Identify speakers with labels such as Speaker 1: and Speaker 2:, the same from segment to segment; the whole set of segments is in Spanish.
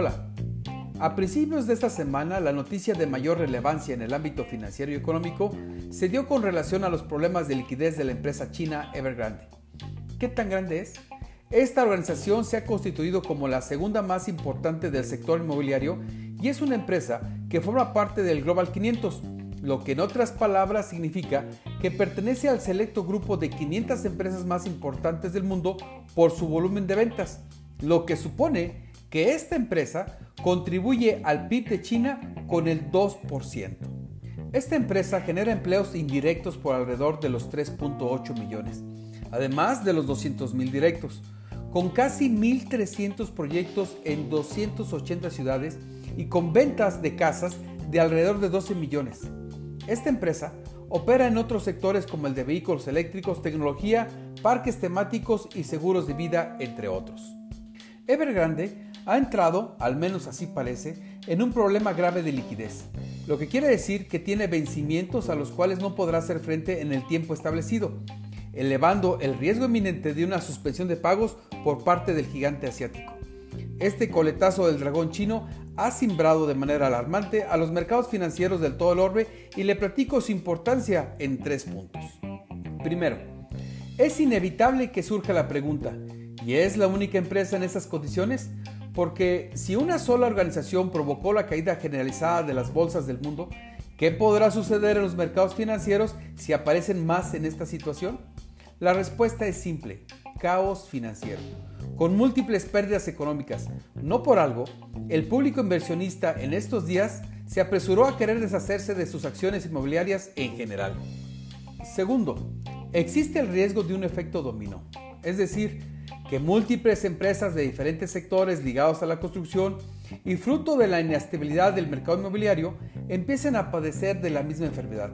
Speaker 1: Hola. A principios de esta semana, la noticia de mayor relevancia en el ámbito financiero y económico se dio con relación a los problemas de liquidez de la empresa china Evergrande. ¿Qué tan grande es? Esta organización se ha constituido como la segunda más importante del sector inmobiliario y es una empresa que forma parte del Global 500, lo que en otras palabras significa que pertenece al selecto grupo de 500 empresas más importantes del mundo por su volumen de ventas, lo que supone que esta empresa contribuye al PIB de China con el 2%. Esta empresa genera empleos indirectos por alrededor de los 3.8 millones, además de los 200 mil directos, con casi 1.300 proyectos en 280 ciudades y con ventas de casas de alrededor de 12 millones. Esta empresa opera en otros sectores como el de vehículos eléctricos, tecnología, parques temáticos y seguros de vida, entre otros. Evergrande ha entrado, al menos así parece, en un problema grave de liquidez, lo que quiere decir que tiene vencimientos a los cuales no podrá hacer frente en el tiempo establecido, elevando el riesgo inminente de una suspensión de pagos por parte del gigante asiático. Este coletazo del dragón chino ha simbrado de manera alarmante a los mercados financieros del todo el orbe y le platico su importancia en tres puntos. Primero, es inevitable que surja la pregunta, ¿y es la única empresa en estas condiciones? Porque si una sola organización provocó la caída generalizada de las bolsas del mundo, ¿qué podrá suceder en los mercados financieros si aparecen más en esta situación? La respuesta es simple, caos financiero, con múltiples pérdidas económicas. No por algo, el público inversionista en estos días se apresuró a querer deshacerse de sus acciones inmobiliarias en general. Segundo, existe el riesgo de un efecto dominó, es decir, que múltiples empresas de diferentes sectores ligados a la construcción y fruto de la inestabilidad del mercado inmobiliario empiecen a padecer de la misma enfermedad,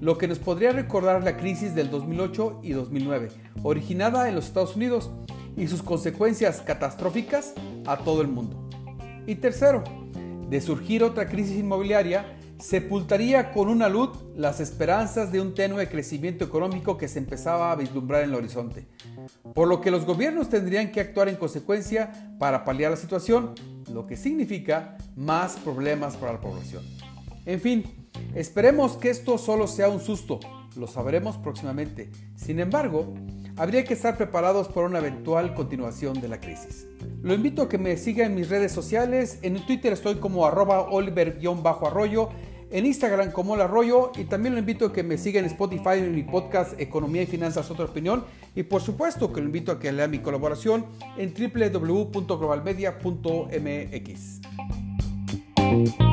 Speaker 1: lo que nos podría recordar la crisis del 2008 y 2009, originada en los Estados Unidos y sus consecuencias catastróficas a todo el mundo. Y tercero, de surgir otra crisis inmobiliaria, sepultaría con una luz las esperanzas de un tenue crecimiento económico que se empezaba a vislumbrar en el horizonte, por lo que los gobiernos tendrían que actuar en consecuencia para paliar la situación, lo que significa más problemas para la población. En fin, esperemos que esto solo sea un susto, lo sabremos próximamente. Sin embargo, habría que estar preparados por una eventual continuación de la crisis. Lo invito a que me siga en mis redes sociales, en Twitter estoy como arroba oliver-arroyo, en Instagram como El Arroyo y también lo invito a que me siga en Spotify en mi podcast Economía y Finanzas Otra Opinión y por supuesto que lo invito a que lea mi colaboración en www.globalmedia.mx.